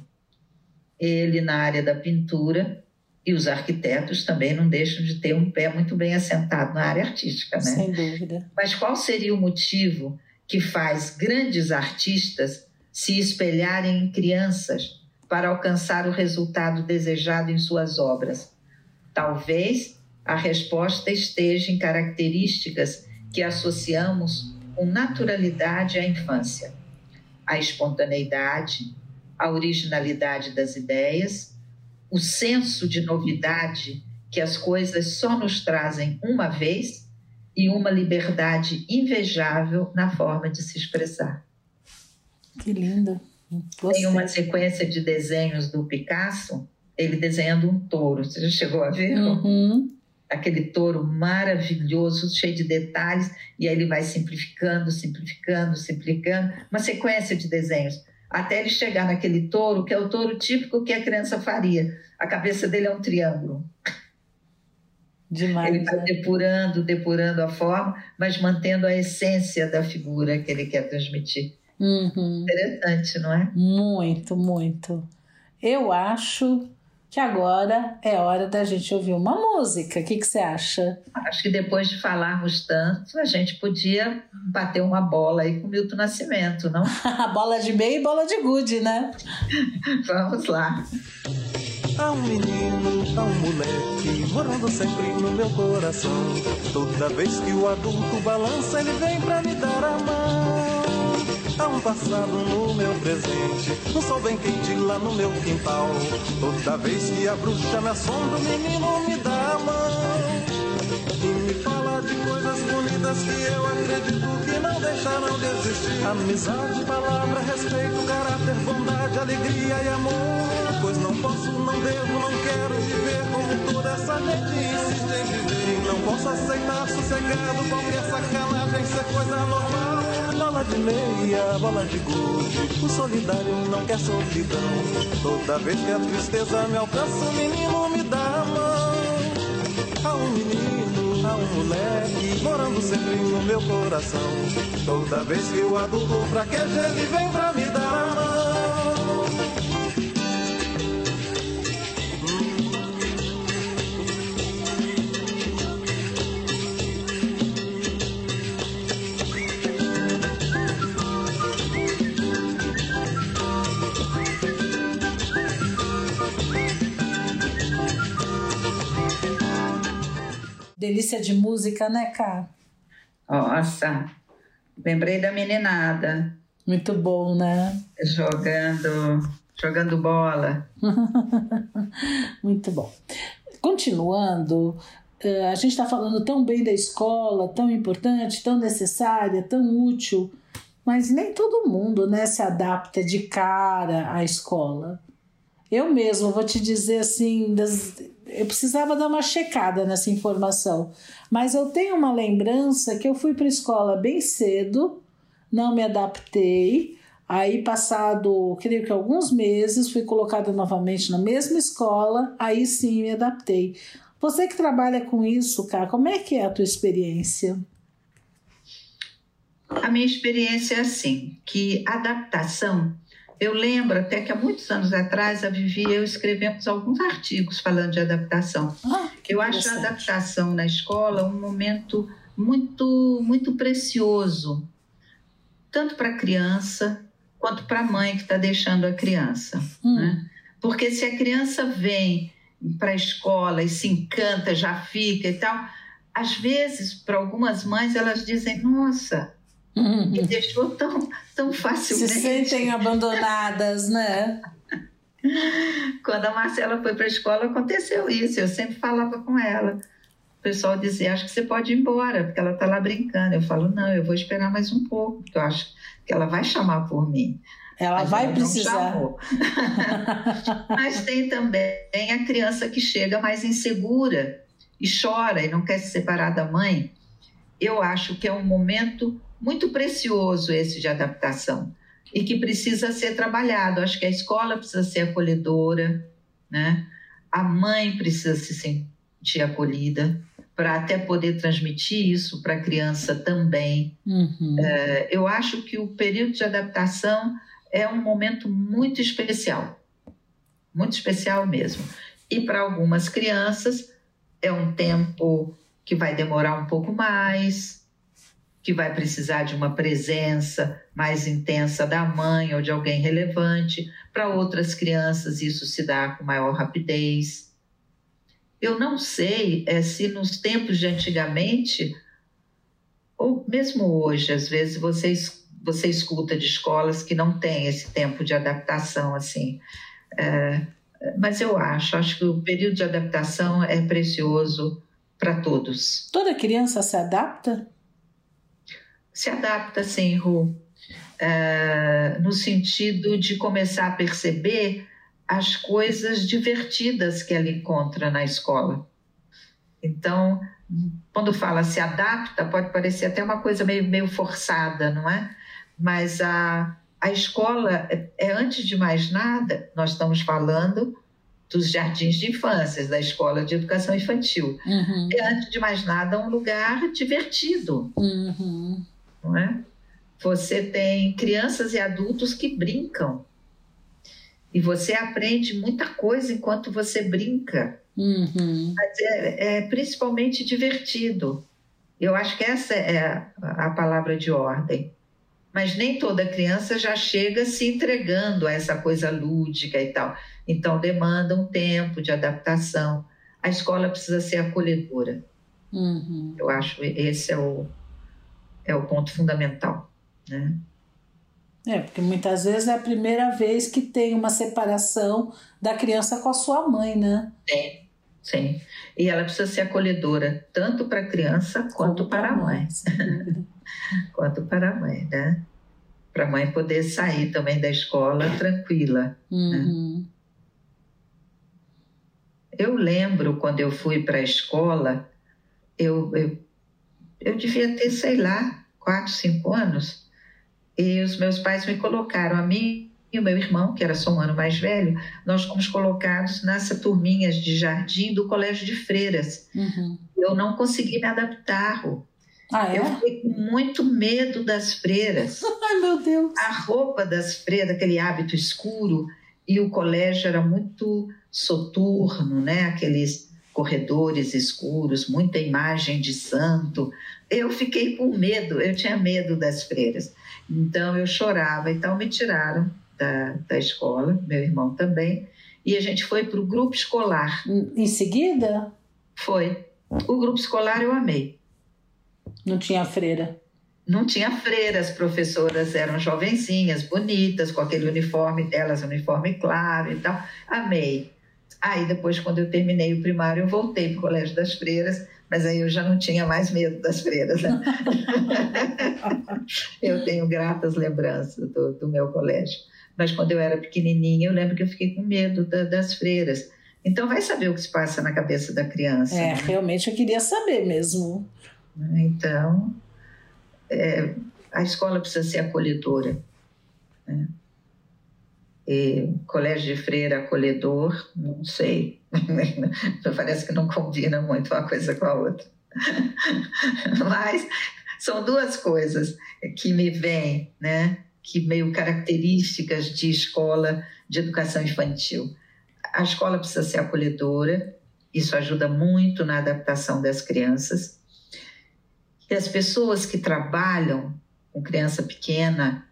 Ele na área da pintura e os arquitetos também não deixam de ter um pé muito bem assentado na área artística, né? Sem dúvida. Mas qual seria o motivo que faz grandes artistas se espelharem em crianças para alcançar o resultado desejado em suas obras? Talvez a resposta esteja em características que associamos com naturalidade à infância: a espontaneidade, a originalidade das ideias, o senso de novidade que as coisas só nos trazem uma vez e uma liberdade invejável na forma de se expressar. Que lindo! Tem uma sequência de desenhos do Picasso, ele desenhando um touro. Você já chegou a ver? Uhum aquele touro maravilhoso, cheio de detalhes, e aí ele vai simplificando, simplificando, simplificando, uma sequência de desenhos, até ele chegar naquele touro, que é o touro típico que a criança faria. A cabeça dele é um triângulo. Demais, ele vai né? depurando, depurando a forma, mas mantendo a essência da figura que ele quer transmitir. Uhum. Interessante, não é? Muito, muito. Eu acho que agora é hora da gente ouvir uma música. O que, que você acha? Acho que depois de falarmos tanto, a gente podia bater uma bola aí com o Milton Nascimento, não? bola de meia e bola de gude, né? Vamos lá. Há um menino, há um moleque morando sempre no meu coração. Toda vez que o adulto balança, ele vem pra me dar a mão. Há um passado no meu presente, um sol bem quente lá no meu quintal. Toda vez que a bruxa me assombra, o menino me dá a mão. E me fala de coisas bonitas que eu acredito que não deixarão de existir. Amizade, palavra, respeito, caráter, bondade, alegria e amor. Pois não posso, não devo, não quero viver como toda essa gente insiste em viver. E não posso aceitar sossegado qualquer sacanagem ser coisa normal. Bola de meia, bola de gude, o solidário não quer solidão. Toda vez que a tristeza me alcança, o menino me dá a mão. Há um menino, há um moleque, morando sempre no meu coração. Toda vez que o adulto fraqueja, ele vem pra me dar a mão. Delícia de música, né, Cá? Nossa, lembrei da meninada. Muito bom, né? Jogando, jogando bola. Muito bom. Continuando, eh, a gente está falando tão bem da escola, tão importante, tão necessária, tão útil, mas nem todo mundo né, se adapta de cara à escola. Eu mesmo vou te dizer assim, das, eu precisava dar uma checada nessa informação, mas eu tenho uma lembrança que eu fui para a escola bem cedo, não me adaptei, aí passado, creio que alguns meses, fui colocada novamente na mesma escola, aí sim me adaptei. Você que trabalha com isso, cara, como é que é a tua experiência? A minha experiência é assim, que adaptação eu lembro até que há muitos anos atrás a Vivi e eu escrevemos alguns artigos falando de adaptação. Ah, eu acho a adaptação na escola um momento muito, muito precioso, tanto para a criança quanto para a mãe que está deixando a criança. Hum. Né? Porque se a criança vem para a escola e se encanta, já fica e tal, às vezes, para algumas mães, elas dizem: Nossa, Uhum. me deixou tão, tão facilmente. Se sentem abandonadas, né? Quando a Marcela foi para a escola, aconteceu isso. Eu sempre falava com ela. O pessoal dizia: Acho que você pode ir embora, porque ela está lá brincando. Eu falo: Não, eu vou esperar mais um pouco, porque eu acho que ela vai chamar por mim. Ela Mas vai ela precisar. Mas tem também a criança que chega mais insegura e chora e não quer se separar da mãe, eu acho que é um momento muito precioso esse de adaptação e que precisa ser trabalhado. Acho que a escola precisa ser acolhedora, né? A mãe precisa se sentir acolhida para até poder transmitir isso para a criança também. Uhum. É, eu acho que o período de adaptação é um momento muito especial, muito especial mesmo. E para algumas crianças é um tempo que vai demorar um pouco mais, que vai precisar de uma presença mais intensa da mãe ou de alguém relevante. Para outras crianças, isso se dá com maior rapidez. Eu não sei é, se nos tempos de antigamente, ou mesmo hoje, às vezes vocês, você escuta de escolas que não têm esse tempo de adaptação assim. É, mas eu acho, acho que o período de adaptação é precioso para todos. Toda criança se adapta? Se adapta, sim, Ru. É, no sentido de começar a perceber as coisas divertidas que ela encontra na escola. Então, quando fala se adapta, pode parecer até uma coisa meio, meio forçada, não é? Mas a, a escola é, é, antes de mais nada, nós estamos falando dos jardins de infância, da escola de educação infantil. Uhum. É, antes de mais nada, um lugar divertido. Uhum. Não é? Você tem crianças e adultos que brincam. E você aprende muita coisa enquanto você brinca. Uhum. Mas é, é, principalmente divertido. Eu acho que essa é a, palavra de ordem. Mas nem toda criança já chega se entregando a essa coisa lúdica e tal. Então demanda um tempo de adaptação. A escola precisa ser acolhedora. Uhum. Eu acho que esse é o, é o ponto fundamental. Né? É, porque muitas vezes é a primeira vez que tem uma separação da criança com a sua mãe, né? Sim, sim. E ela precisa ser acolhedora, tanto para a criança quanto para a mãe. mãe. quanto para a mãe, né? Para a mãe poder sair também da escola tranquila. Né? Uhum. Né? Eu lembro quando eu fui para a escola, eu, eu, eu devia ter, sei lá, quatro, cinco anos e os meus pais me colocaram, a mim e o meu irmão, que era só um ano mais velho, nós fomos colocados nessa turminhas de jardim do colégio de freiras. Uhum. Eu não consegui me adaptar. Ah, é? Eu fiquei com muito medo das freiras. Ai, meu Deus! A roupa das freiras, aquele hábito escuro, e o colégio era muito soturno, né? Aqueles corredores escuros, muita imagem de santo. Eu fiquei com medo, eu tinha medo das freiras. Então eu chorava, então me tiraram da, da escola, meu irmão também, e a gente foi para o grupo escolar. Em seguida? Foi. O grupo escolar eu amei. Não tinha freira? Não tinha freira, as professoras eram jovenzinhas, bonitas, com aquele uniforme delas, uniforme claro e tal. Amei. Aí depois, quando eu terminei o primário, eu voltei para o Colégio das Freiras mas aí eu já não tinha mais medo das freiras. Né? eu tenho gratas lembranças do, do, meu colégio. Mas quando eu era pequenininha, eu lembro que eu fiquei com medo da, das freiras. Então, vai saber o que se passa na cabeça da criança. É, né? realmente eu queria saber mesmo. Então, é, a escola precisa ser acolhedora. Né? E, colégio de freira acolhedor, não sei. Parece que não combina muito uma coisa com a outra. Mas são duas coisas que me vêm, né? Que meio características de escola de educação infantil. A escola precisa ser acolhedora, isso ajuda muito na adaptação das crianças. E as pessoas que trabalham com criança pequena,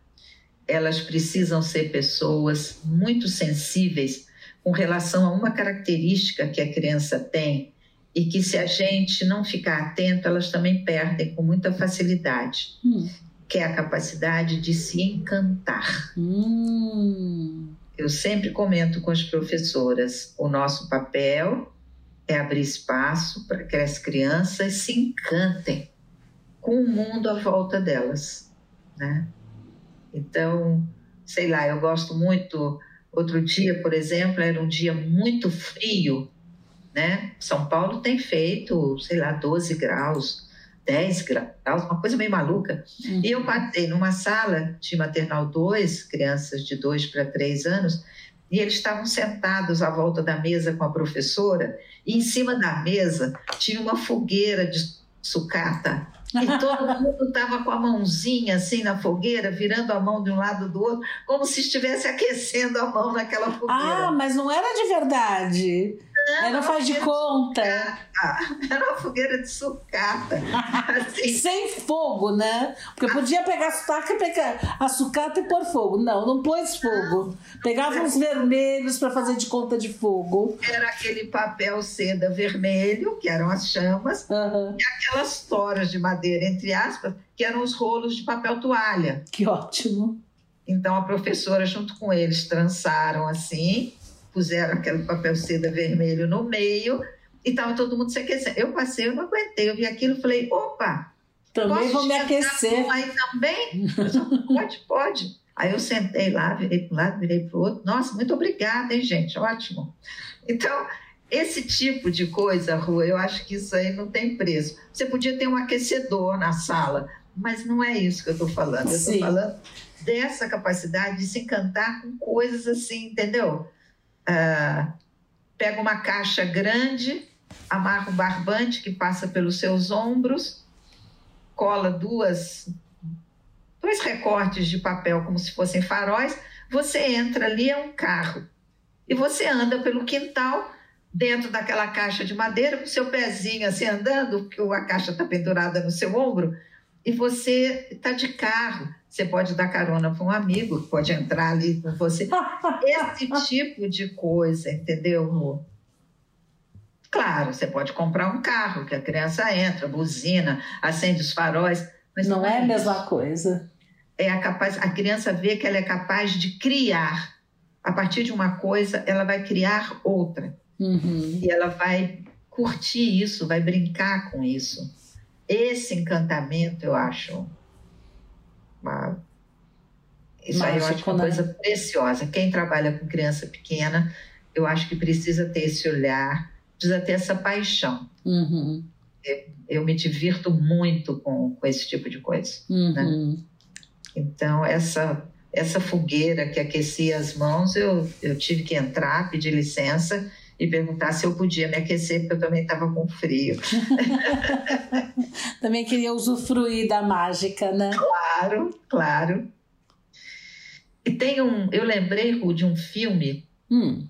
elas precisam ser pessoas muito sensíveis com relação a uma característica que a criança tem e que se a gente não ficar atento, elas também perdem com muita facilidade, hum. que é a capacidade de se encantar. Hum. Eu sempre comento com as professoras, o nosso papel é abrir espaço para que as crianças se encantem com o mundo à volta delas, né? Então, sei lá, eu gosto muito. Outro dia, por exemplo, era um dia muito frio né? São Paulo tem feito, sei lá, 12 graus, 10 graus, uma coisa meio maluca. Uhum. E eu passei numa sala de maternal 2, crianças de 2 para 3 anos, e eles estavam sentados à volta da mesa com a professora, e em cima da mesa tinha uma fogueira de sucata e todo mundo estava com a mãozinha assim na fogueira, virando a mão de um lado do outro, como se estivesse aquecendo a mão naquela fogueira. Ah, mas não era de verdade. Não, era faz de conta. Era uma fogueira de sucata. Assim. Sem fogo, né? Porque podia pegar a sucata e pegar a sucata e pôr fogo. Não, não pôs fogo. Pegava uns vermelhos para fazer de conta de fogo. Era aquele papel seda vermelho, que eram as chamas, uhum. e aquelas toras de madeira, entre aspas, que eram os rolos de papel toalha. Que ótimo. Então a professora, junto com eles, trançaram assim puseram aquele papel seda vermelho no meio e estava todo mundo se aquecendo. Eu passei, eu não aguentei, eu vi aquilo e falei, opa, também vou me aquecer. Aí também? pode, pode. Aí eu sentei lá, virei para um lado, virei para o outro. Nossa, muito obrigada, hein, gente? Ótimo. Então, esse tipo de coisa, Rua, eu acho que isso aí não tem preço. Você podia ter um aquecedor na sala, mas não é isso que eu estou falando. Eu estou falando dessa capacidade de se encantar com coisas assim, entendeu? Uh, pega uma caixa grande, amarra um barbante que passa pelos seus ombros, cola duas, dois recortes de papel como se fossem faróis, você entra ali, é um carro. E você anda pelo quintal, dentro daquela caixa de madeira, com seu pezinho assim andando, porque a caixa está pendurada no seu ombro, e você está de carro. Você pode dar carona para um amigo, pode entrar ali com você. Esse tipo de coisa, entendeu, Claro, você pode comprar um carro, que a criança entra, buzina, acende os faróis. Mas não, não é, é a mesma coisa. É a, capaz, a criança vê que ela é capaz de criar. A partir de uma coisa, ela vai criar outra. Uhum. E ela vai curtir isso, vai brincar com isso. Esse encantamento, eu acho uma... Isso Mágico, aí eu acho uma né? coisa preciosa. Quem trabalha com criança pequena, eu acho que precisa ter esse olhar, precisa ter essa paixão. Uhum. Eu, eu, me divirto muito com, com esse tipo de coisa. Né? Uhum. Né? Então, essa, essa fogueira que aquecia as mãos, eu, eu tive que entrar, pedir licença e perguntar se eu podia me aquecer, porque eu também estava com frio. também queria usufruir da mágica, né? Claro, claro. E tem um. Eu lembrei de um filme hum.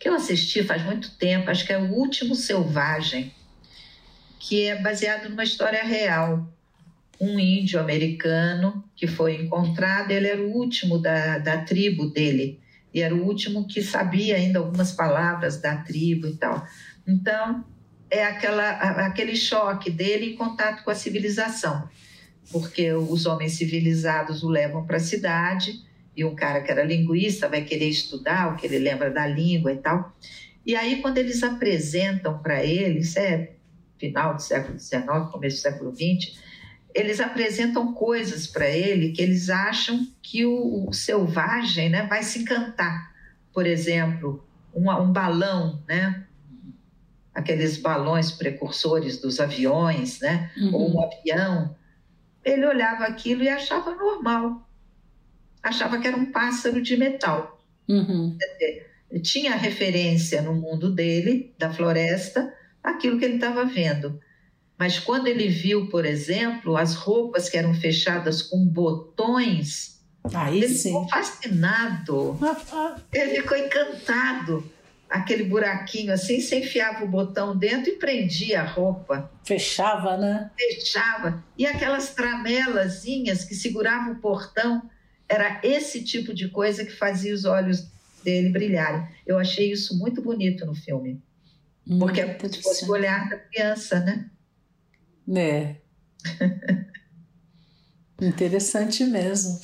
que eu assisti faz muito tempo, acho que é O Último Selvagem, que é baseado numa história real. Um índio americano que foi encontrado, ele era o último da, da tribo dele e era o último que sabia ainda algumas palavras da tribo e tal. Então, é aquela, aquele choque dele em contato com a civilização, porque os homens civilizados o levam para a cidade e um cara que era linguista vai querer estudar o que ele lembra da língua e tal. E aí, quando eles apresentam para ele, isso é final do século XIX, começo do século XX, eles apresentam coisas para ele que eles acham que o, o, selvagem né, vai se encantar. Por exemplo, um, um balão, né? aqueles balões precursores dos aviões, né? Uhum. ou um avião. Ele olhava aquilo e achava normal. Achava que era um pássaro de metal. Uhum. Tinha referência no mundo dele, da floresta, aquilo que ele estava vendo. Mas quando ele viu, por exemplo, as roupas que eram fechadas com botões, Aí ele sim. ficou fascinado. ele ficou encantado. Aquele buraquinho assim, você enfiava o botão dentro e prendia a roupa. Fechava, né? Fechava. E aquelas tramelazinhas que seguravam o portão, era esse tipo de coisa que fazia os olhos dele brilharem. Eu achei isso muito bonito no filme. Muito porque é o olhar da criança, né? É. Interessante mesmo.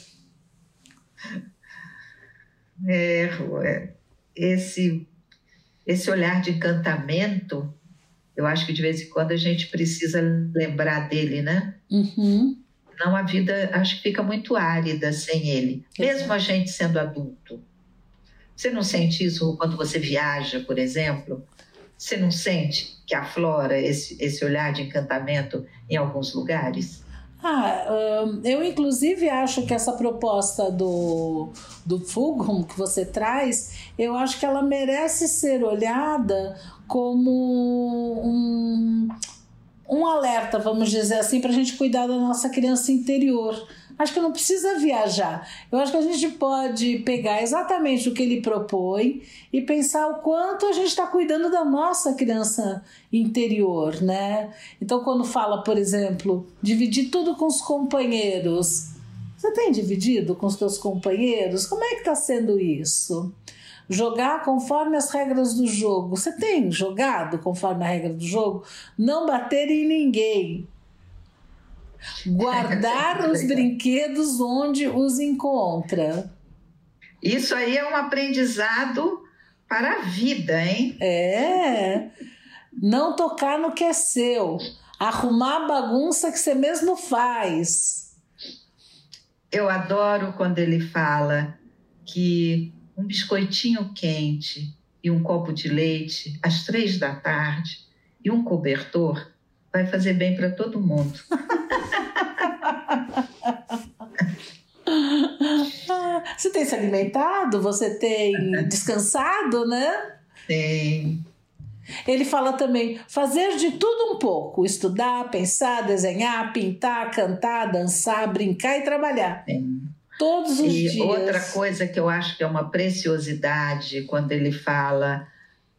É, esse, esse olhar de encantamento, eu acho que de vez em quando a gente precisa lembrar dele, né? Uhum. Não, a vida acho que fica muito árida sem ele, mesmo a gente sendo adulto. Você não sente isso quando você viaja, por exemplo? Você não sente que aflora esse, esse olhar de encantamento em alguns lugares? Ah, eu inclusive acho que essa proposta do, do Fulham que você traz, eu acho que ela merece ser olhada como um, um alerta, vamos dizer assim, para a gente cuidar da nossa criança interior. Acho que não precisa viajar. Eu acho que a gente pode pegar exatamente o que ele propõe e pensar o quanto a gente está cuidando da nossa criança interior, né? Então, quando fala, por exemplo, dividir tudo com os companheiros, você tem dividido com os seus companheiros? Como é que está sendo isso? Jogar conforme as regras do jogo. Você tem jogado conforme a regra do jogo? Não bater em ninguém Guardar os brinquedos onde os encontra. Isso aí é um aprendizado para a vida, hein? É. Não tocar no que é seu. Arrumar a bagunça que você mesmo faz. Eu adoro quando ele fala que um biscoitinho quente e um copo de leite às três da tarde e um cobertor vai fazer bem para todo mundo. Você tem se alimentado? Você tem descansado, né? Tem. Ele fala também fazer de tudo um pouco: estudar, pensar, desenhar, pintar, cantar, dançar, brincar e trabalhar. Tem. Todos os e dias. outra coisa que eu acho que é uma preciosidade quando ele fala,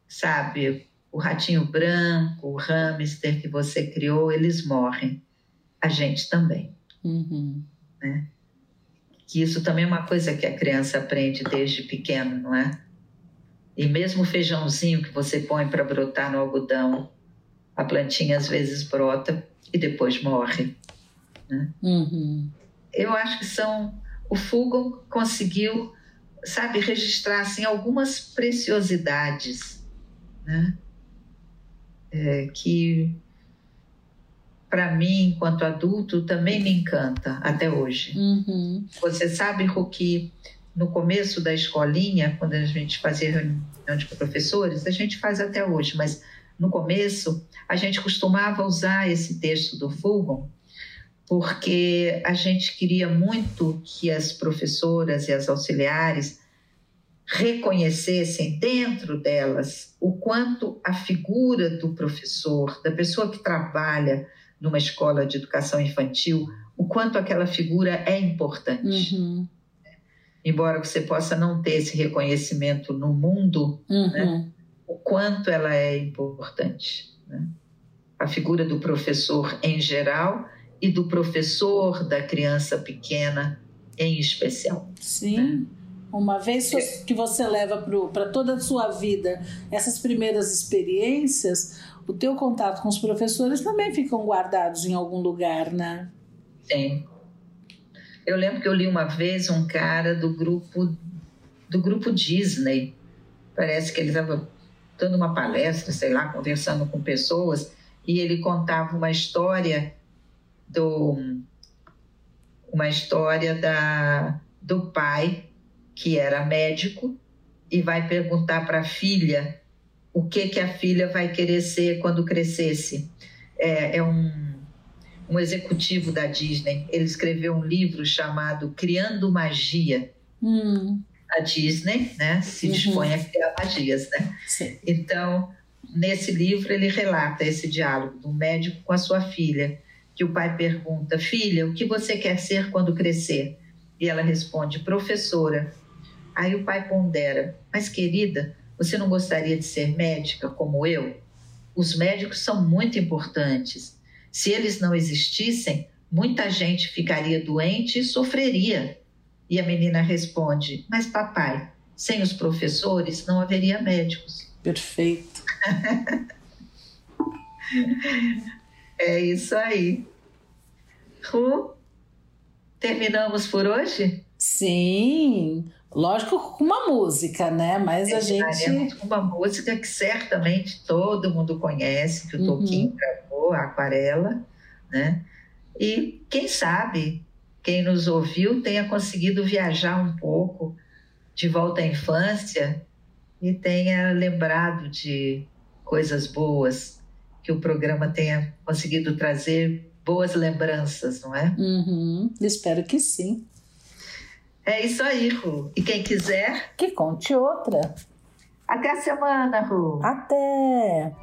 sabe, o ratinho branco, o hamster que você criou, eles morrem. A gente também. Uhum. Né? Que isso também é uma coisa que a criança aprende desde pequeno, não é? E mesmo o feijãozinho que você põe para brotar no algodão, a plantinha às vezes brota e depois morre. Né? Uhum. Eu acho que são. O Fugo conseguiu, sabe, registrar assim, algumas preciosidades né? É, que para mim, enquanto adulto, também me encanta até hoje. Uhum. Você sabe, que no começo da escolinha, quando a gente fazia reunião de professores, a gente faz até hoje, mas no começo a gente costumava usar esse texto do Fulgon porque a gente queria muito que as professoras e as auxiliares reconhecessem dentro delas o quanto a figura do professor, da pessoa que trabalha numa escola de educação infantil, o quanto aquela figura é importante. Uhum. Embora você possa não ter esse reconhecimento no mundo, uhum. né, o quanto ela é importante. Né? A figura do professor em geral e do professor da criança pequena em especial. Sim. Né? Uma vez que você leva para toda a sua vida essas primeiras experiências, o teu contato com os professores também ficam guardados em algum lugar, né? Sim. Eu lembro que eu li uma vez um cara do grupo do grupo Disney. Parece que ele estava dando uma palestra, sei lá, conversando com pessoas, e ele contava uma história do uma história da do pai que era médico, e vai perguntar para a filha o que, que a filha vai querer ser quando crescesse. É, é um, um executivo da Disney. Ele escreveu um livro chamado Criando Magia. Hum. A Disney né, se uhum. dispõe a criar magias. Né? Sim. Então, nesse livro, ele relata esse diálogo do médico com a sua filha, que o pai pergunta: Filha, o que você quer ser quando crescer? E ela responde: Professora. Aí o pai pondera: Mas querida, você não gostaria de ser médica como eu? Os médicos são muito importantes. Se eles não existissem, muita gente ficaria doente e sofreria. E a menina responde: Mas papai, sem os professores não haveria médicos. Perfeito. é isso aí. Ru, terminamos por hoje? Sim. Lógico com uma música, né? Mas a gente. Com uma música que certamente todo mundo conhece, que o uhum. Toquinho gravou, a Aquarela, né? E quem sabe, quem nos ouviu tenha conseguido viajar um pouco de volta à infância e tenha lembrado de coisas boas, que o programa tenha conseguido trazer boas lembranças, não é? Uhum, espero que sim. É isso aí, Ru. E quem quiser. Que conte outra. Até a semana, Ru. Até!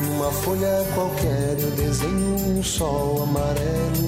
Numa folha qualquer eu desenho um sol amarelo.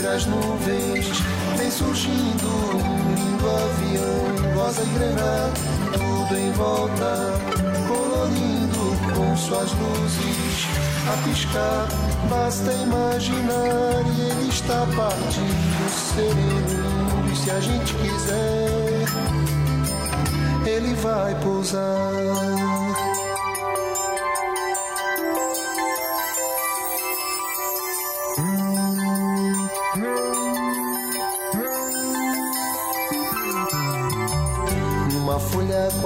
Entre as nuvens vem surgindo um lindo avião, rosa e grená, tudo em volta, colorindo com suas luzes a piscar. Basta imaginar e ele está partindo sereno. E se a gente quiser, ele vai pousar.